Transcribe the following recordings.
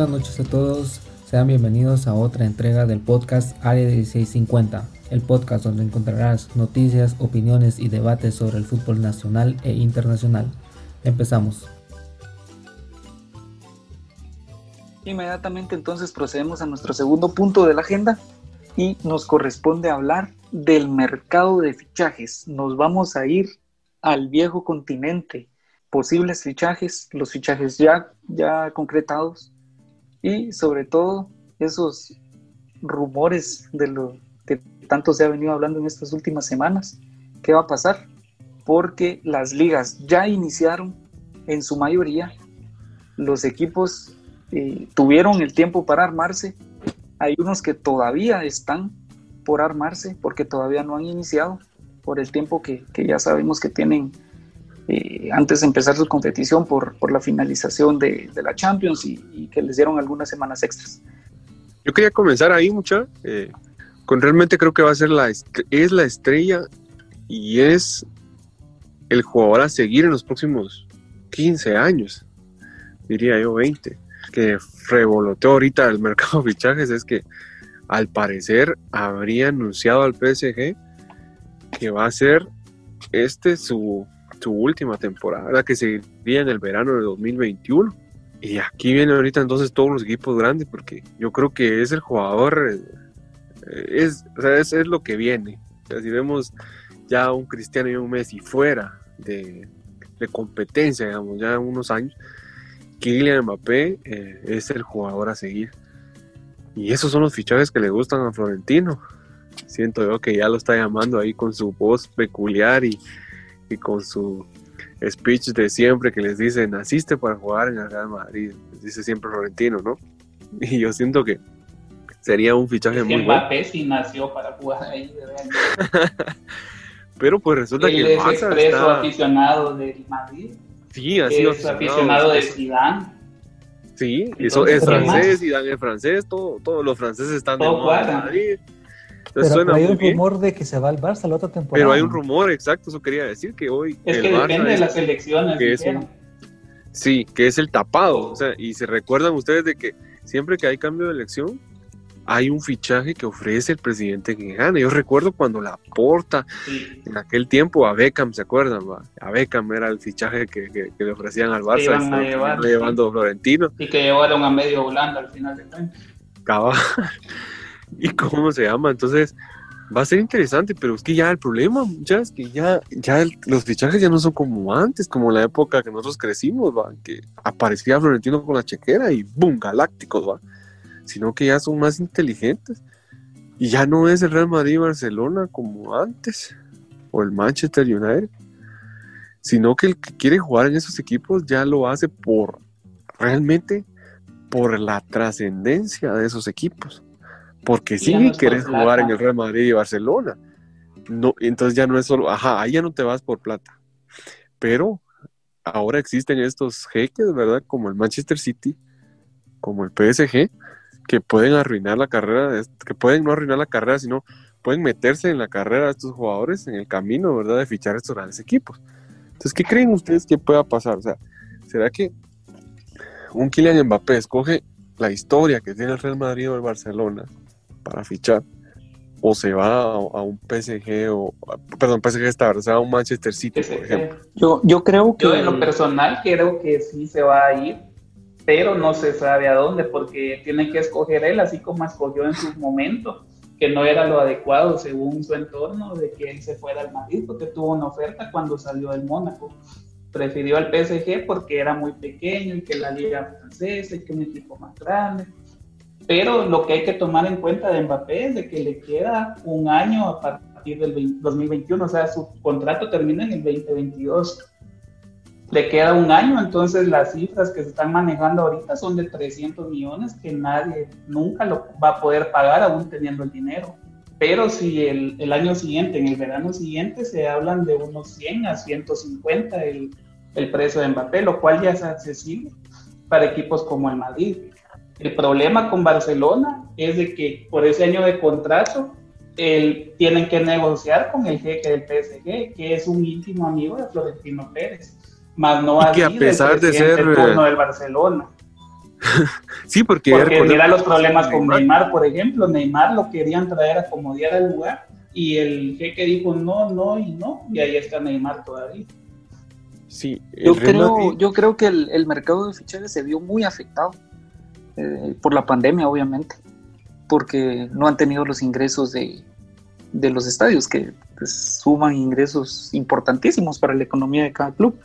buenas noches a todos. Sean bienvenidos a otra entrega del podcast Área 1650, el podcast donde encontrarás noticias, opiniones y debates sobre el fútbol nacional e internacional. Empezamos. Inmediatamente entonces procedemos a nuestro segundo punto de la agenda y nos corresponde hablar del mercado de fichajes. Nos vamos a ir al viejo continente. Posibles fichajes, los fichajes ya, ya concretados y sobre todo esos rumores de lo que tanto se ha venido hablando en estas últimas semanas. ¿Qué va a pasar? Porque las ligas ya iniciaron en su mayoría. Los equipos eh, tuvieron el tiempo para armarse. Hay unos que todavía están por armarse porque todavía no han iniciado por el tiempo que, ya sabemos que tienen eh, antes de empezar su competición por, por la finalización de, la Champions y, que les dieron algunas semanas extras. Yo quería comenzar ahí, mucha, eh, con realmente creo que va a ser la, es la estrella y es el jugador a seguir en los próximos 15 años, diría yo 20 que revoloteó ahorita el mercado de fichajes es que al parecer habría anunciado al PSG que va a ser este su, su última temporada, que seguiría en el verano de 2021. Y aquí vienen ahorita entonces todos los equipos grandes, porque yo creo que es el jugador, eh, es, es, es, lo que viene. si vemos ya un Cristiano y un Messi fuera de, de competencia, digamos, ya unos años, Kylian Mbappé eh, es el jugador a seguir. Y esos son los fichajes que le gustan a Florentino. Siento yo que ya lo está llamando ahí con su voz peculiar y, con su speech de siempre que les dice, naciste para jugar en el Real Madrid. dice siempre Florentino, ¿no? Y yo siento que sería un fichaje muy bueno. Mbappé sí nació para jugar ahí. Pero pues resulta que el es está... aficionado del Madrid. Sí, ha sido es aficionado de Zidane. Sí, eso es francés, Zidane es francés, todos los franceses están de Madrid. Pero, hay un rumor de que se va al Barça la otra temporada. Pero hay un rumor, exacto, eso quería decir, que hoy Es que depende de las elecciones. sí, que es el tapado, o sea, y se recuerdan ustedes de que siempre que hay cambio de elección, hay un fichaje que ofrece el presidente que gana. Yo recuerdo cuando la porta en aquel tiempo a Beckham, ¿se acuerdan? A Beckham era el fichaje que, le ofrecían al Barça, llevar, llevando Florentino. Y que llevaron a medio Holanda al final de cuentas. ¿Y cómo se llama? Entonces, va a ser interesante, pero es que ya el problema ya es que ya, ya los fichajes ya no son como antes, como la época que nosotros crecimos, ¿va? que aparecía Florentino con la chequera y ¡boom! Galácticos, ¿va? sino que ya son más inteligentes. Y ya no es el Real Madrid Barcelona como antes, o el Manchester United, sino que el que quiere jugar en esos equipos ya lo hace por realmente por la trascendencia de esos equipos. Porque si sí quieres jugar en el Real Madrid y Barcelona. No, entonces ya no es solo, ajá, ahí ya no te vas por plata. Pero ahora existen estos jeques, ¿verdad? Como el Manchester City, como el PSG, que pueden arruinar la carrera, que pueden no arruinar la carrera, sino pueden meterse en la carrera de estos jugadores en el camino, ¿verdad?, de fichar estos grandes equipos. Entonces, ¿qué creen ustedes que pueda pasar? O sea, ¿será que un Kylian Mbappé escoge la historia que tiene el Real Madrid o el Barcelona para fichar? ¿O se va a, un PSG o, perdón, PSG está, o sea, a un Manchester City, por ejemplo? Yo, yo creo que... Yo en lo personal creo que sí se va a ir pero no se sabe a dónde porque tiene que escoger él, así como escogió en su momento, que no era lo adecuado según su entorno de que él se fuera al Madrid, porque tuvo una oferta cuando salió del Mónaco. Prefirió al PSG porque era muy pequeño y que la liga francesa y que un equipo más grande. Pero lo que hay que tomar en cuenta de Mbappé es de que le queda un año a partir del 2021, o sea, su contrato termina en el 2022 le queda un año, entonces las cifras que se están manejando ahorita son de 300 millones que nadie nunca lo va a poder pagar aún teniendo el dinero. Pero si el, el año siguiente, en el verano siguiente, se hablan de unos 100 a 150 el, el precio de Mbappé, lo cual ya es accesible para equipos como el Madrid. El problema con Barcelona es de que por ese año de contrato el, tienen que negociar con el jeque del PSG, que es un íntimo amigo de Florentino Pérez más no que a pesar de ser turno del Barcelona. sí, porque... Porque mira los problemas con Neymar, por ejemplo. Neymar lo querían traer a acomodar al lugar y el jeque dijo no, no y no, y ahí está Neymar todavía. Sí, yo creo, yo creo que el, mercado de fichajes se vio muy afectado eh, por la pandemia, obviamente, porque no han tenido los ingresos de, de los estadios, que pues, suman ingresos importantísimos para la economía de cada club.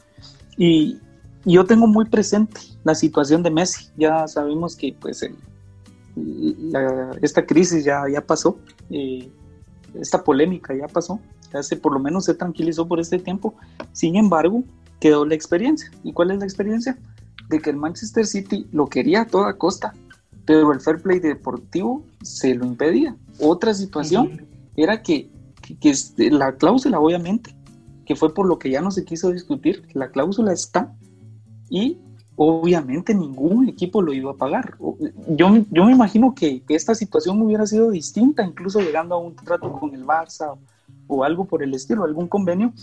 Y, yo tengo muy presente la situación de Messi. Ya sabemos que pues esta crisis ya, ya pasó, eh, esta polémica ya pasó, ya se por lo menos se tranquilizó por este tiempo. Sin embargo, quedó la experiencia. ¿Y cuál es la experiencia? De que el Manchester City lo quería a toda costa, pero el fair play deportivo se lo impedía. Otra situación era que, que, la cláusula, obviamente, que fue por lo que ya no se quiso discutir, la cláusula está y obviamente ningún equipo lo iba a pagar. Yo, yo me imagino que, esta situación hubiera sido distinta, incluso llegando a un trato con el Barça o, algo por el estilo, algún convenio,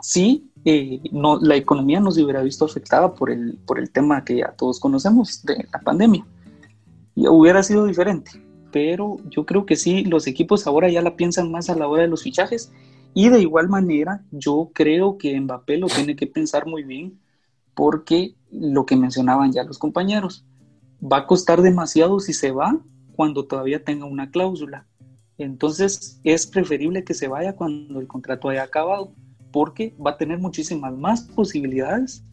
si eh, no, la economía no se hubiera visto afectada por el, por el tema que ya todos conocemos de la pandemia. Y hubiera sido diferente pero yo creo que sí, los equipos ahora ya la piensan más a la hora de los fichajes y de igual manera yo creo que Mbappé lo tiene que pensar muy bien porque lo que mencionaban ya los compañeros, va a costar demasiado si se va cuando todavía tenga una cláusula. Entonces es preferible que se vaya cuando el contrato haya acabado porque va a tener muchísimas más posibilidades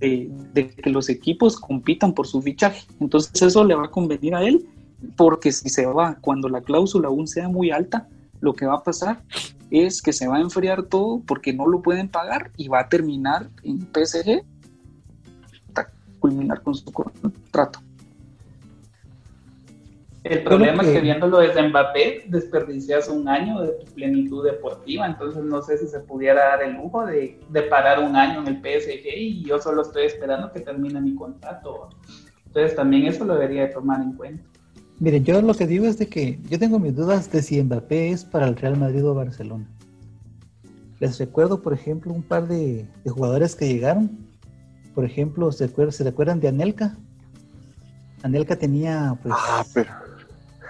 de, que los equipos compitan por su fichaje. Entonces eso le va a convenir a él porque si se va cuando la cláusula aún sea muy alta, lo que va a pasar es que se va a enfriar todo porque no lo pueden pagar y va a terminar en PSG culminar con su contrato. El problema es que viéndolo desde Mbappé, desperdicias un año de tu plenitud deportiva, entonces no sé si se pudiera dar el lujo de, de parar un año en el PSG y yo solo estoy esperando que termine mi contrato. Entonces también eso lo debería de tomar en cuenta. Miren, yo lo que digo es de que yo tengo mis dudas de si Mbappé es para el Real Madrid o Barcelona. Les recuerdo, por ejemplo, un par de, jugadores que llegaron. Por ejemplo, ¿se, recuerdan, de Anelka? Anelka tenía, pues... Ah, pero...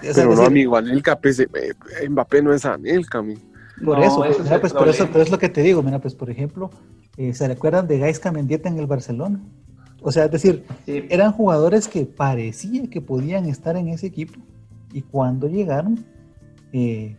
pero no, amigo, Anelka, pues, eh, eh, Mbappé no es Anelka, amigo. Por eso, pues, pues por eso, pero es lo que te digo, mira, pues por ejemplo, eh, ¿se recuerdan de Gaisca Mendieta en el Barcelona? O sea, es decir, eran jugadores que parecía que podían estar en ese equipo y cuando llegaron, eh,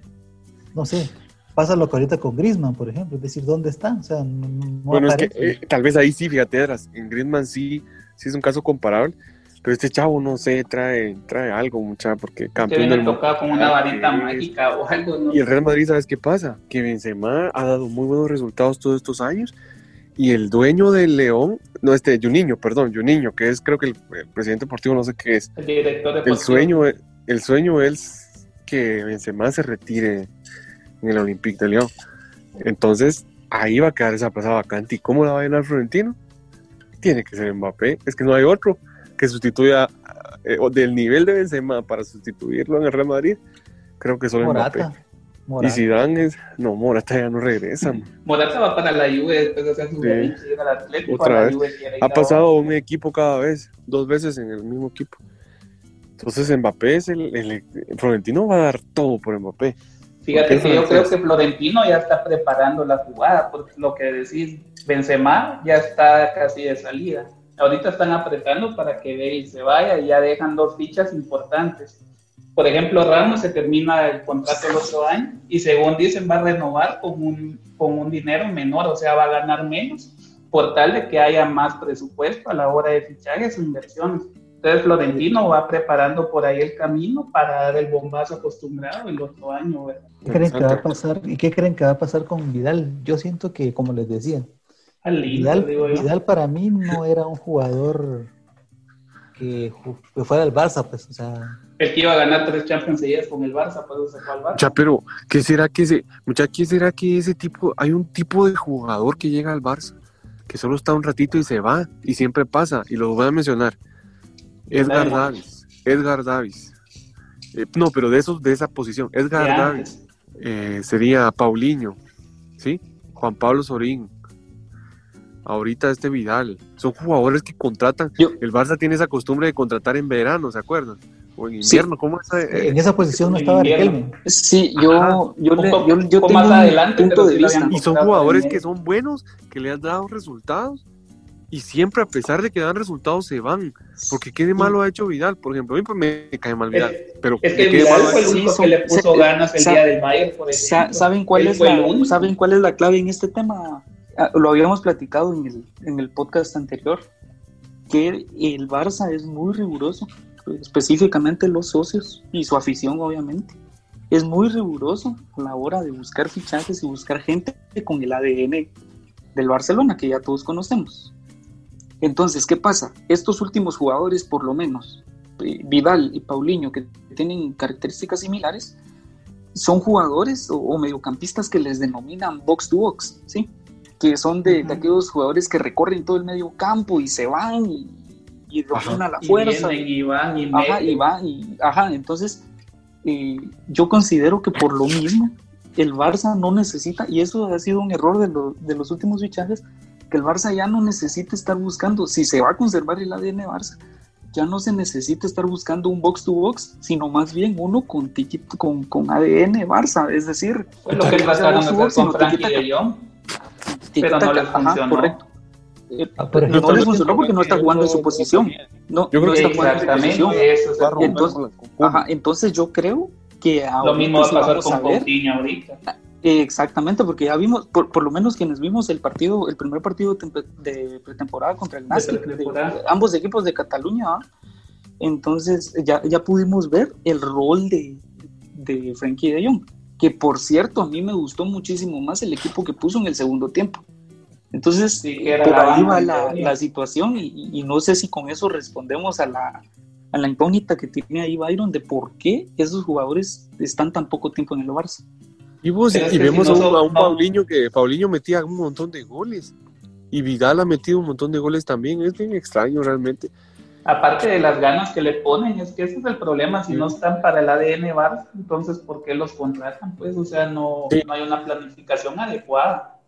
no sé, pasa lo que ahorita con Griezmann, por ejemplo, es decir, ¿dónde está? O sea, bueno, es que eh, tal vez ahí sí, fíjate, en Griezmann sí, sí es un caso comparable, pero este chavo no sé, trae, trae algo, mucha, porque campeón del mundo. como una varita mágica o algo, ¿no? Y el Real Madrid, ¿sabes qué pasa? Que Benzema ha dado muy buenos resultados todos estos años y el dueño del León, no este, Juninho, perdón, Juninho, que es creo que el, presidente deportivo, no sé qué es. El director deportivo. El sueño, el sueño es que Benzema se retire en el Olympique de León. Entonces, ahí va a quedar esa plaza vacante. ¿Y cómo la va a llenar Florentino? Tiene que ser Mbappé. Es que no hay otro que sustituya eh, del nivel de Benzema para sustituirlo en el Real Madrid. Creo que solo Mbappé. Y si dan es. No, Morata ya no regresa. Morata va para la Juve después de hacer su sí. al Atlético. Otra vez. ha pasado un equipo cada vez, dos veces en el mismo equipo. Entonces Mbappé es el, Florentino va a dar todo por Mbappé. Fíjate que yo creo que Florentino ya está preparando la jugada, porque lo que decís, Benzema ya está casi de salida. Ahorita están apretando para que Bale se vaya y ya dejan dos fichas importantes por ejemplo, Ramos se termina el contrato el otro año y según dicen va a renovar con un, con un dinero menor, o sea, va a ganar menos por tal de que haya más presupuesto a la hora de fichajes o inversiones. Entonces Florentino va preparando por ahí el camino para dar el bombazo acostumbrado el otro año. ¿Qué creen que va a pasar? ¿Y qué creen que va a pasar con Vidal? Yo siento que, como les decía, Vidal, Vidal para mí no era un jugador que, que fuera del Barça, pues, o sea, el que iba a ganar tres Champions seguidas con el Barça, pues se fue al Barça. Ya, pero, ¿qué será que ese, mucha, ¿qué será que ese tipo, hay un tipo de jugador que llega al Barça, que solo está un ratito y se va, y siempre pasa, y lo voy a mencionar. Edgar Davis, Edgar Davis. Eh, no, pero de esos, de esa posición, Edgar Davis. Eh, sería Paulinho, ¿sí? Juan Pablo Sorín. Ahorita este Vidal. Son jugadores que contratan. el Barça tiene esa costumbre de contratar en verano, ¿se acuerdan? O en invierno, ¿cómo es? en esa posición no estaba Riquelme. Sí, yo, yo, yo, yo, tengo más adelante, punto de vista. Y son jugadores que son buenos, que le han dado resultados y siempre a pesar de que dan resultados se van. Porque qué de malo ha hecho Vidal, por ejemplo, a mí me cae mal Vidal. pero es que Vidal fue el único que le puso ganas el día del Bayern, por ejemplo. ¿Saben cuál, es la, ¿Saben cuál es la clave en este tema? Ah, lo habíamos platicado en el, en el podcast anterior, que el Barça es muy riguroso, específicamente los socios y su afición, obviamente. Es muy riguroso a la hora de buscar fichajes y buscar gente con el ADN del Barcelona, que ya todos conocemos. Entonces, ¿qué pasa? Estos últimos jugadores, por lo menos, eh, Vidal y Paulinho, que tienen características similares, son jugadores o, mediocampistas que les denominan box to box, ¿sí? Que son de, aquellos jugadores que recorren todo el medio campo y se van y, y a la fuerza. Y, van y Ajá, y van y, ajá, entonces eh, yo considero que por lo mismo el Barça no necesita, y eso ha sido un error de, de los últimos fichajes, que el Barça ya no necesita estar buscando, si se va a conservar el ADN Barça, ya no se necesita estar buscando un box to box, sino más bien uno con con, con ADN Barça, es decir, lo que hacer con Frankie de Jong, pero no les funcionó. correcto. Eh, ah, no les funcionó porque no está jugando en su posición. No, yo creo que está jugando en su posición. Entonces, ajá, entonces yo creo que ahora lo mismo va a pasar con Coutinho ahorita. Exactamente, porque ya vimos, por, por, lo menos quienes vimos el partido, el primer partido de pretemporada contra el Nasser, ambos equipos de Cataluña, entonces ya, ya pudimos ver el rol de, de Frankie de Jong, que por cierto a mí me gustó muchísimo más el equipo que puso en el segundo tiempo. Entonces, por ahí va la, la situación y, y, no sé si con eso respondemos a la, a la incógnita que tiene ahí Byron de por qué esos jugadores están tan poco tiempo en el Barça. Y, vemos a un, Paulinho que Paulinho metía un montón de goles. Y Vidal ha metido un montón de goles también. Es bien extraño realmente. Aparte de las ganas que le ponen, es que ese es el problema. Si no están para el ADN Barça, entonces ¿por qué los contratan? Pues, o sea, no, no hay una planificación adecuada.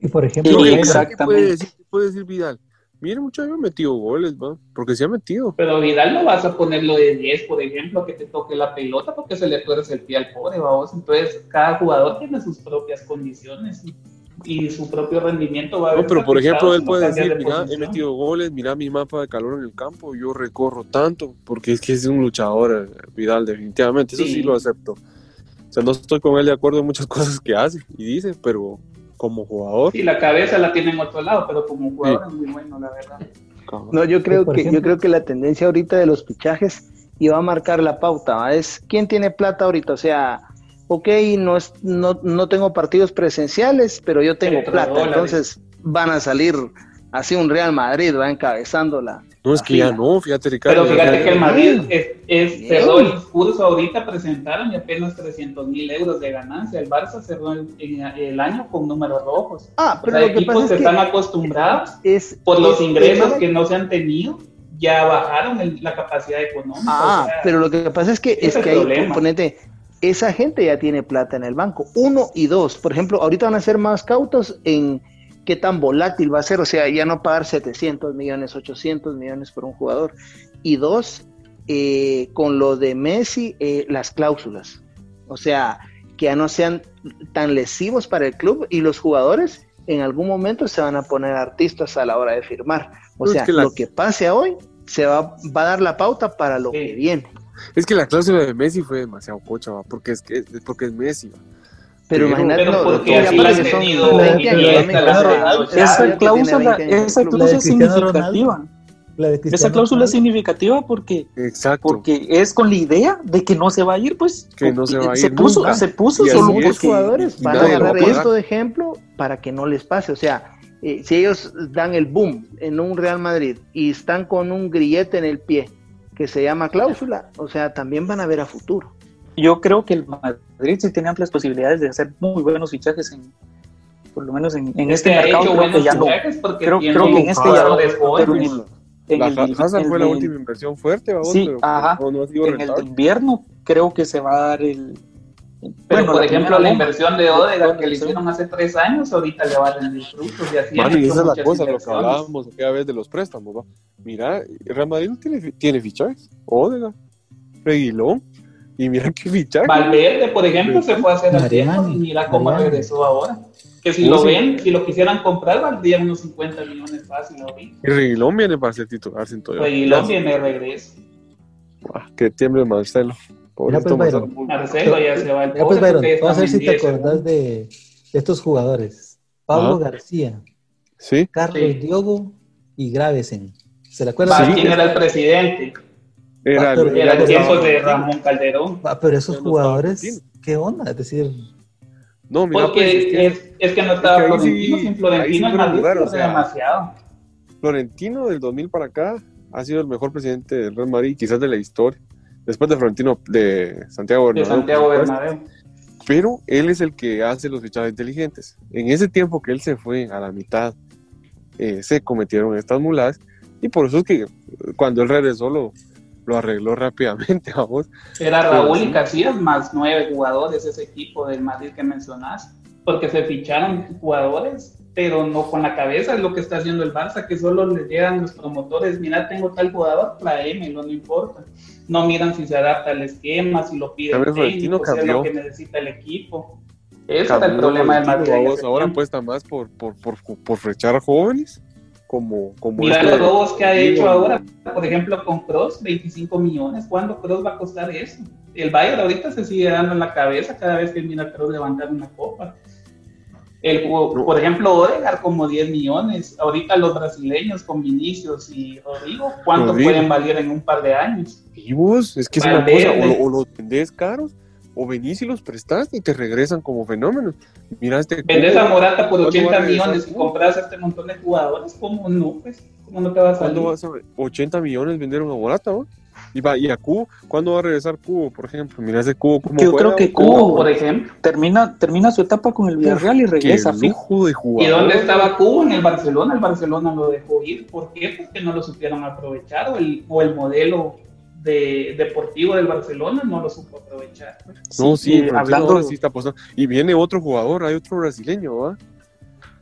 Y por ejemplo, ¿qué puede, decir, ¿qué puede decir Vidal? Mire, muchachos, ha metido goles. Porque se ha metido. Pero Vidal no vas a ponerlo de 10, por ejemplo, que te toque la pelota porque se le tuerce el pie al pobre, vamos. Entonces, cada jugador tiene sus propias condiciones y, su propio rendimiento va a No, pero por ejemplo, él puede decir, mira, he metido goles, mira mi mapa de calor en el campo, yo recorro tanto, porque es que es un luchador, eh, Vidal, definitivamente, eso sí lo acepto. O sea, no estoy con él de acuerdo en muchas cosas que hace y dice, pero como jugador. Sí, la cabeza la tiene en otro lado, pero como jugador es muy bueno, la verdad. No, yo creo que yo creo que la tendencia ahorita de los pichajes iba a marcar la pauta, es quién tiene plata ahorita, o sea, ok, no es, no, no tengo partidos presenciales, pero yo tengo plata, entonces van a salir así un Real Madrid va encabezando la, no, es que ya no, fíjate, Ricardo. Pero fíjate que el Madrid es, es cerró el curso ahorita, presentaron y apenas 300 mil euros de ganancia. El Barça cerró el, el, año con números rojos. Ah, pero o sea, equipos que, están acostumbrados es, por los ingresos que no se han tenido ya bajaron la capacidad económica. Ah, pero lo que pasa es que es que hay componente. Esa gente ya tiene plata en el banco. Uno y dos. Por ejemplo, ahorita van a ser más cautos en qué tan volátil va a ser, o sea, ya no pagar 700 millones, 800 millones por un jugador. Y dos, eh, con lo de Messi, eh, las cláusulas, o sea, que ya no sean tan lesivos para el club y los jugadores en algún momento se van a poner artistas a la hora de firmar. O sea, lo que pase hoy se va, va, a dar la pauta para lo que viene. Es que la cláusula de Messi fue demasiado cocha, porque es, que, porque es Messi. Pero, imagínate, esa cláusula, esa cláusula es significativa. esa cláusula es significativa porque, porque es con la idea de que no se va a ir, pues. Que no se va a ir. Se puso, se puso solo porque. Los jugadores van a agarrar esto de ejemplo para que no les pase. O sea, eh, si ellos dan el boom en un Real Madrid y están con un grillete en el pie que se llama cláusula, o sea, también van a ver a futuro yo creo que el Madrid sí tiene amplias posibilidades de hacer muy buenos fichajes en por lo menos en, este mercado creo que ya no creo, creo que en este ya no pero en el, en la el, fue la última inversión fuerte sí, ajá, no, ha sido en el invierno creo que se va a dar el Pero, por ejemplo, la, inversión de Odegaard que le hicieron hace tres años, ahorita le va a rendir frutos. Y así Mano, y esa es la cosa, lo que hablábamos aquella vez de los préstamos. ¿va? Mira, Real Madrid tiene, tiene fichajes. Odegaard, Reguilón. Y mira qué fichaje. Valverde, por ejemplo, se fue a hacer tiempo y mira cómo regresó ahora. Que si lo ven, si lo quisieran comprar, valdría unos 50 millones fácil ahorita. Y Reguilón viene para ser titular sin todo. Reguilón viene de regreso. que tiemble Marcelo. Mira, pues, Marcelo. Marcelo ya se va el Mira, pues, Byron, vamos a ver si te acordás de, de, estos jugadores. Pablo García, ¿Sí? Carlos Diogo y Gravesen. ¿Se le acuerdan? ¿Quién era el presidente? Era, el, era el tiempo de Ramón Calderón. Ah, pero esos jugadores, ¿qué onda? Es decir, no, mira, Porque pues, es, que, es, es, que no estaba es Florentino, sí, sin Florentino el Madrid lugar, o sea, demasiado. Florentino del 2000 para acá ha sido el mejor presidente del Real Madrid, quizás de la historia. Después de Florentino de Santiago Bernabéu. De Santiago Bernabéu. Pero él es el que hace los fichajes inteligentes. En ese tiempo que él se fue a la mitad, eh, se cometieron estas muladas y por eso es que cuando él regresó lo, lo arregló rápidamente, vamos. Era Raúl y Casillas más nueve jugadores ese equipo del Madrid que mencionaste, porque se ficharon jugadores, pero no con la cabeza, es lo que está haciendo el Barça, que solo le llegan los promotores, mira, tengo tal jugador, tráemelo, no importa. No miran si se adapta al esquema, si lo pide el técnico, si es lo que necesita el equipo. Ese es el problema del Madrid. Ahora apuesta más por, por, por, por flechar jóvenes como, como Mira este los robos que ha hecho ahora, por ejemplo, con Cross, 25 millones. ¿Cuándo Cross va a costar eso? El Bayern ahorita se sigue dando en la cabeza cada vez que mira a Cross levantar una copa. El, por ejemplo, Odegaard como 10 millones. Ahorita los brasileños con Vinicius y Rodrigo, ¿cuánto pueden valer en un par de años? ¿Y vos? Es que es una cosa, o, o los vendés caros o venís y los prestas y te regresan como fenómenos. Mira este Vendes a Morata por 80 millones y compras este montón de jugadores, ¿cómo no? Pues, ¿cómo no te va a salir? ¿Cuándo vas a 80 millones vendieron a Morata, ¿no? Y, va, y a Cubo, ¿cuándo va a regresar Cubo, por ejemplo? Mira ese Cubo como Yo creo que Cubo, por ejemplo, termina, termina su etapa con el Villarreal y regresa fijo de jugador. ¿Y dónde estaba Cubo? En el Barcelona. El Barcelona lo dejó ir. ¿Por qué? Porque no lo supieron aprovechar o el, o el modelo de deportivo del Barcelona no lo supo aprovechar. No, sí, hablando sí está pasando. Y viene otro jugador, hay otro brasileño, ¿va?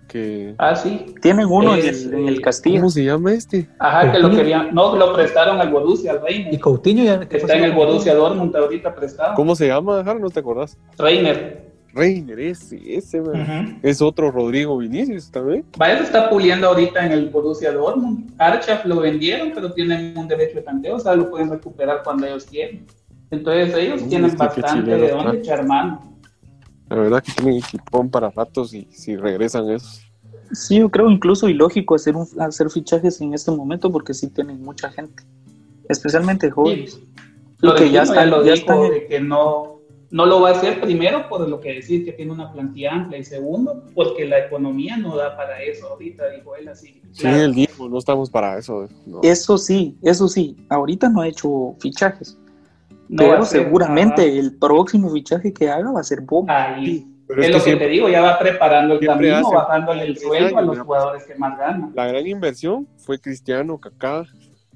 Que... Ah, sí. Tienen uno en, el, en, el, Castillo. ¿Cómo se llama este? Ajá, que lo querían, no, lo prestaron al Borussia, al Reiner. Y Coutinho ya... Está en el Borussia Dortmund ahorita prestado. ¿Cómo se llama, Jara? ¿No te acordás? Reiner. Reiner, ese, ese, es otro Rodrigo Vinicius también. Baez está puliendo ahorita en el Borussia Dortmund. Archaf lo vendieron, pero tienen un derecho de tanteo, o sea, lo pueden recuperar cuando ellos quieren. Entonces ellos tienen bastante de dónde echar mano. La verdad que tienen equipón para ratos y si regresan esos. Sí, yo creo incluso ilógico hacer, un, hacer fichajes en este momento porque sí tienen mucha gente, especialmente jóvenes. Lo que ya está, lo ya dijo de que no no lo va a hacer primero por lo que decir que tiene una plantilla amplia y segundo porque la economía no da para eso ahorita, dijo él así. Sí, él dijo, no estamos para eso. Eso sí, eso sí, ahorita no ha hecho fichajes. pero seguramente el próximo fichaje que haga va a ser bomba. Ahí. es, lo que te digo, ya va preparando el camino, bajándole el sueldo a los jugadores que más ganan. La gran inversión fue Cristiano, Kaká,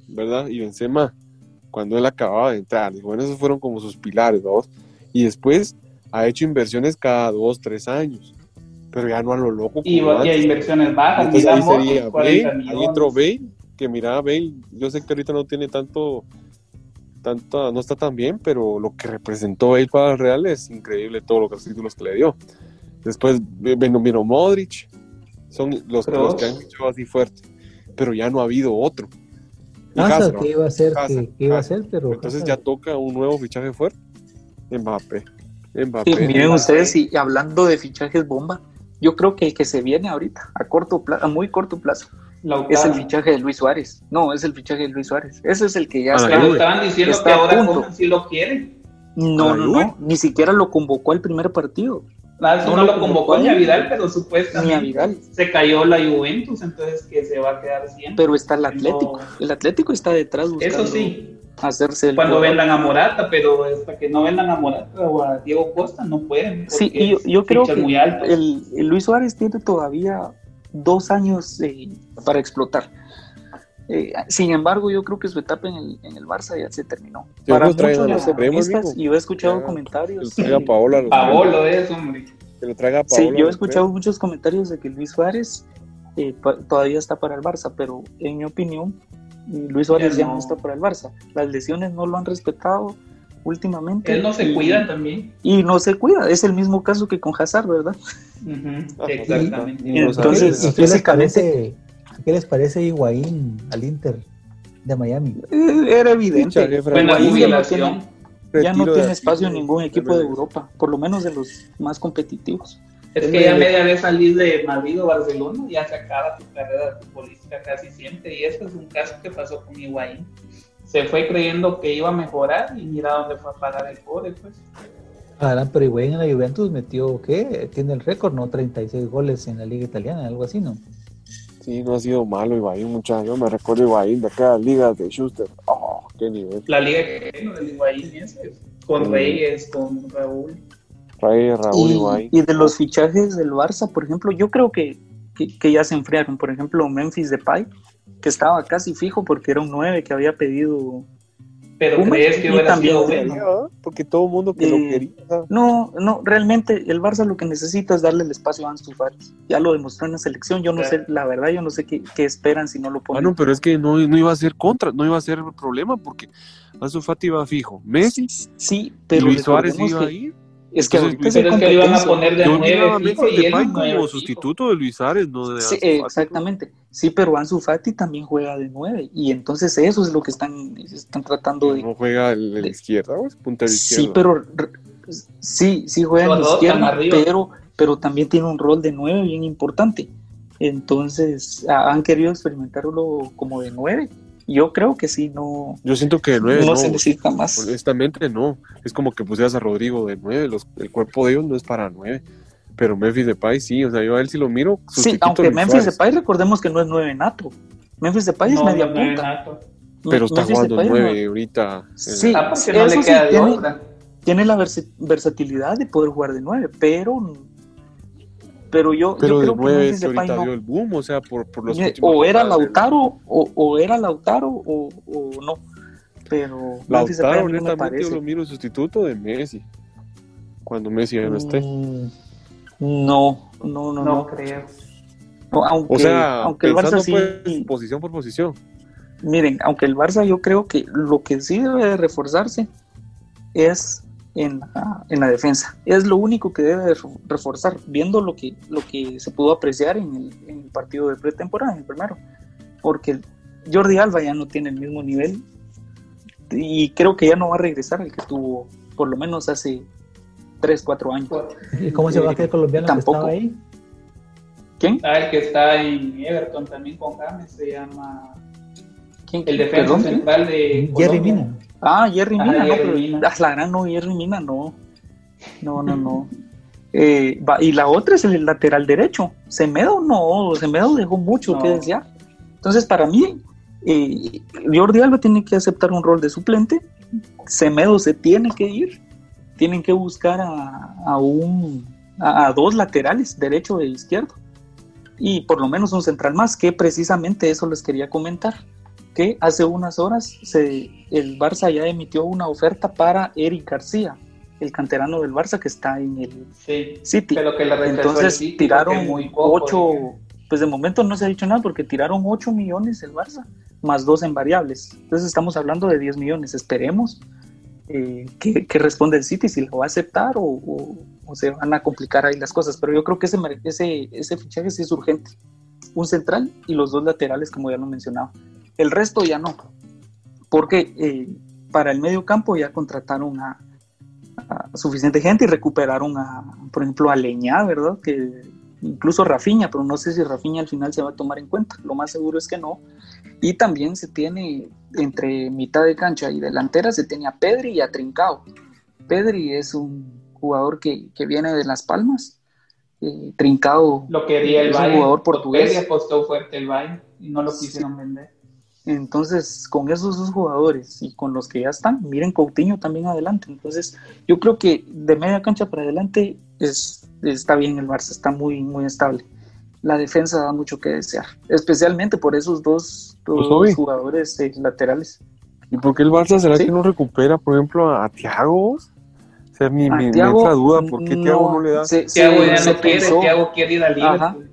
¿verdad? Y Benzema, cuando él acababa de entrar. bueno, esos fueron como sus pilares, ¿verdad? Y después ha hecho inversiones cada dos, tres años, pero ya no a lo loco. Y, y inversiones bajas. Entonces ahí sería Bale, hay otro Bale, que mira, Bale, yo sé que ahorita no tiene tanto, tanto, no está tan bien, pero lo que representó Bale para el Real es increíble todo lo que los títulos que le dio. Después vino Modric, son los, los, que han hecho así fuerte, pero ya no ha habido otro. ¿qué iba a ser? ¿Qué, iba a ser? Pero entonces ya toca un nuevo fichaje fuerte. Mbappé. Mbappé. miren ustedes, y hablando de fichajes bomba, yo creo que el que se viene ahorita, a corto plazo, a muy corto plazo, es el fichaje de Luis Suárez. No, es el fichaje de Luis Suárez. Ese es el que ya está. Estaban diciendo que ahora si lo quieren. No, no, no, ni siquiera lo convocó al primer partido. Ah, no, lo convocó ni a Vidal, pero supuestamente se cayó la Juventus, entonces que se va a quedar siempre. Pero está el Atlético. El Atlético está detrás Eso sí, hacerse cuando vendan a Morata, pero hasta que no vendan a Morata o a Diego Costa no pueden. Sí, yo, yo creo que el, Luis Suárez tiene todavía dos años para explotar. Eh, sin embargo, yo creo que su etapa en el, en el Barça ya se terminó. Para muchos de los economistas, y yo he escuchado comentarios. Que traiga Paola. Paolo es, hombre. Que lo traiga Paola. Sí, yo he escuchado muchos comentarios de que Luis Suárez eh, todavía está para el Barça, pero en mi opinión, Luis Suárez ya no. está para el Barça. Las lesiones no lo han respetado últimamente. Él no se cuida también. Y no se cuida, es el mismo caso que con Hazard, ¿verdad? Exactamente. Entonces, ¿qué les parece, ¿qué les parece Higuaín al Inter de Miami? Eh, era evidente. ya no tiene espacio en ningún equipo de Europa, por lo menos de los más competitivos. Es que ya media vez salir de Madrid o Barcelona, ya se acaba tu carrera futbolística casi siempre. Y este es un caso que pasó con Higuaín se fue creyendo que iba a mejorar y mira dónde fue a parar el pobre, pues. Ahora, pero Higuaín en la Juventus metió, ¿qué? Tiene el récord, ¿no? 36 goles en la Liga Italiana, algo así, ¿no? Sí, no ha sido malo Higuaín, muchachos. Yo me recuerdo Higuaín de cada liga de Schuster. ¡Oh, qué nivel! La liga que del Higuaín ese, con Reyes, con Raúl. Reyes, Raúl, Higuaín. Y de los fichajes del Barça, por ejemplo, yo creo que, que, que ya se enfriaron. Por ejemplo, Memphis Depay que estaba casi fijo porque era un 9 que había pedido. Pero crees que hubiera sido bueno? Porque todo el mundo que lo eh, quería. No, no, realmente el Barça lo que necesita es darle el espacio a Ansu Fati. Ya lo demostró en la selección. Yo no sé, la verdad, yo no sé qué, esperan si no lo ponen. Ah, no, pero es que no, no iba a ser contra, no iba a ser problema porque Ansu Fati iba fijo. Messi. Sí, pero. Luis Suárez iba a ir. Es que Entonces, es que le iban a poner de nueve y como sustituto de Luis Ares, no de sí, exactamente. Sí, pero Ansu Fati también juega de nueve y entonces eso es lo que están, están tratando de. No juega en la izquierda, ¿o? punta de izquierda. Sí, pero sí, sí juega en la izquierda, pero, pero también tiene un rol de nueve bien importante. Entonces han querido experimentarlo como de nueve yo creo que sí, no. Yo siento que de nueve no, se necesita más. Honestamente, no. Es como que pusieras a Rodrigo de nueve. el cuerpo de ellos no es para nueve. Pero Memphis Depay sí, o sea, yo a él sí lo miro. Sí, aunque Memphis Depay recordemos que no es nueve nato. Memphis Depay es media punta. Pero está jugando nueve ahorita. Sí, ah, no le queda tiene, tiene, la versatilidad de poder jugar de nueve, pero pero yo, pero yo creo que ahorita dio el boom, o sea, por, por los o era Lautaro o, o, era Lautaro o, o no. Pero Lautaro honestamente yo lo miro sustituto de Messi. Cuando Messi ya no esté. Mm, no, no, no, no, creo. aunque, o sea, aunque el Barça sí, pues, posición por posición. Miren, aunque el Barça yo creo que lo que sí debe reforzarse es en la, en la defensa. Es lo único que debe reforzar, viendo lo que, lo que se pudo apreciar en el, en el partido de pretemporada, en el primero. Porque Jordi Alba ya no tiene el mismo nivel y creo que ya no va a regresar el que tuvo por lo menos hace 3, 4 años. ¿Y cómo se va a quedar colombiano Tampoco. que ahí? ¿Quién? Ah, el que está en Everton también con James se llama... ¿Quién? El defensa central de Jerry Mina. Ah, Jerry Mina, no, pero ah, la gran no, Jerry Mina no. No, no, no. Eh, y la otra es el lateral derecho. Semedo no, Semedo dejó mucho que desear. Entonces, para mí, eh, Jordi Alba tiene que aceptar un rol de suplente. Semedo se tiene que ir. Tienen que buscar a, un, a, dos laterales, derecho e izquierdo. Y por lo menos un central más, que precisamente eso les quería comentar que hace unas horas se, el Barça ya emitió una oferta para Eric García, el canterano del Barça que está en el City. Pero que Entonces tiraron muy ocho, pues de momento no se ha dicho nada porque tiraron 8 millones el Barça, más dos en variables. Entonces estamos hablando de 10 millones. Esperemos eh, que, responda el City, si lo va a aceptar o, se van a complicar ahí las cosas. Pero yo creo que ese, ese, ese fichaje sí es urgente. Un central y los dos laterales, como ya lo mencionaba. El resto ya no, porque eh, para el medio campo ya contrataron a, suficiente gente y recuperaron a, por ejemplo, a Leña, ¿verdad? Que incluso Rafiña, pero no sé si Rafiña al final se va a tomar en cuenta. Lo más seguro es que no. Y también se tiene entre mitad de cancha y delantera se tiene a Pedri y a Trincao. Pedri es un jugador que, viene de Las Palmas. Eh, Trincao lo quería el es un jugador portugués. Pedri apostó fuerte el Bayern y no lo quisieron vender. Entonces, con esos dos jugadores y con los que ya están, miren Coutinho también adelante. Entonces, yo creo que de media cancha para adelante es, está bien el Barça, está muy, muy estable. la defensa da mucho que desear, especialmente por esos dos, pues, jugadores eh, laterales. ¿Y por qué el Barça será que no recupera, por ejemplo, a Thiago? O sea, mi, mi, duda, ¿por qué Thiago no le da? Thiago ya no quiere, Thiago quiere ir al Liverpool.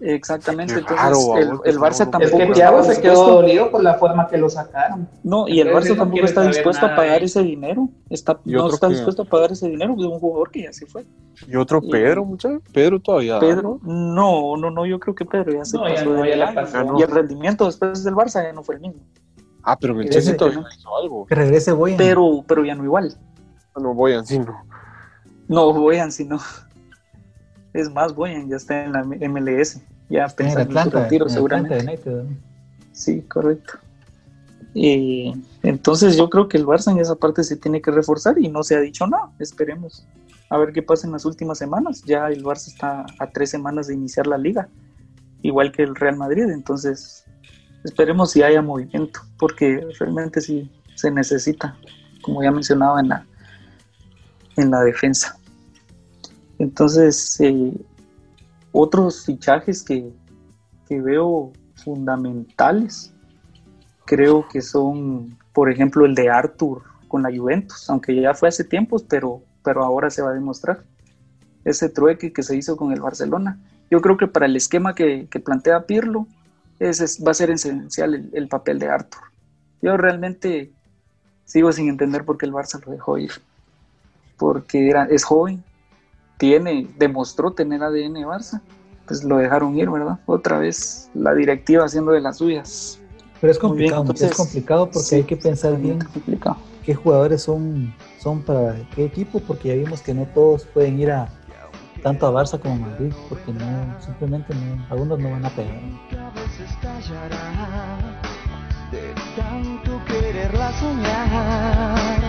Exactamente, entonces el, Barça tampoco. Es que Thiago se quedó dolido por la forma que lo sacaron. No, y el Barça tampoco está dispuesto a pagar ese dinero. Está, no está dispuesto a pagar ese dinero de un jugador que ya se fue. ¿Y otro Pedro, muchachos? ¿Pedro todavía? Pedro, no, no, no, yo creo que Pedro ya se pasó. de Y el rendimiento después del Barça ya no fue el mismo. Ah, pero me Chelsea todavía hizo algo. Que regrese Boyan. Pero, pero ya no igual. Ah, no, Boyan sí no. No, Boyan sí no. Es más, Boyan ya está en la MLS. Ya pensando en, su retiro, seguramente. sí, correcto. Y entonces yo creo que el Barça en esa parte se tiene que reforzar y no se ha dicho nada. Esperemos a ver qué pasa en las últimas semanas. Ya el Barça está a tres semanas de iniciar la liga, igual que el Real Madrid. Entonces esperemos si haya movimiento, porque realmente sí se necesita, como ya mencionaba en la, en la defensa. Entonces, eh, otros fichajes que, veo fundamentales, creo que son, por ejemplo, el de Arthur con la Juventus, aunque ya fue hace tiempos, pero, pero ahora se va a demostrar. Ese trueque que se hizo con el Barcelona. Yo creo que para el esquema que, plantea Pirlo, ese va a ser esencial el, el, papel de Arthur. Yo realmente sigo sin entender por qué el Barça lo dejó ir. Porque era, es joven, tiene, demostró tener ADN Barça, pues lo dejaron ir, ¿verdad? Otra vez la directiva haciendo de las suyas. Pero es complicado, es complicado porque hay que pensar bien qué jugadores son, son para qué equipo, porque ya vimos que no todos pueden ir a tanto a Barça como a Madrid, porque no, simplemente no, algunos no van a pegar. De tanto quererla soñar.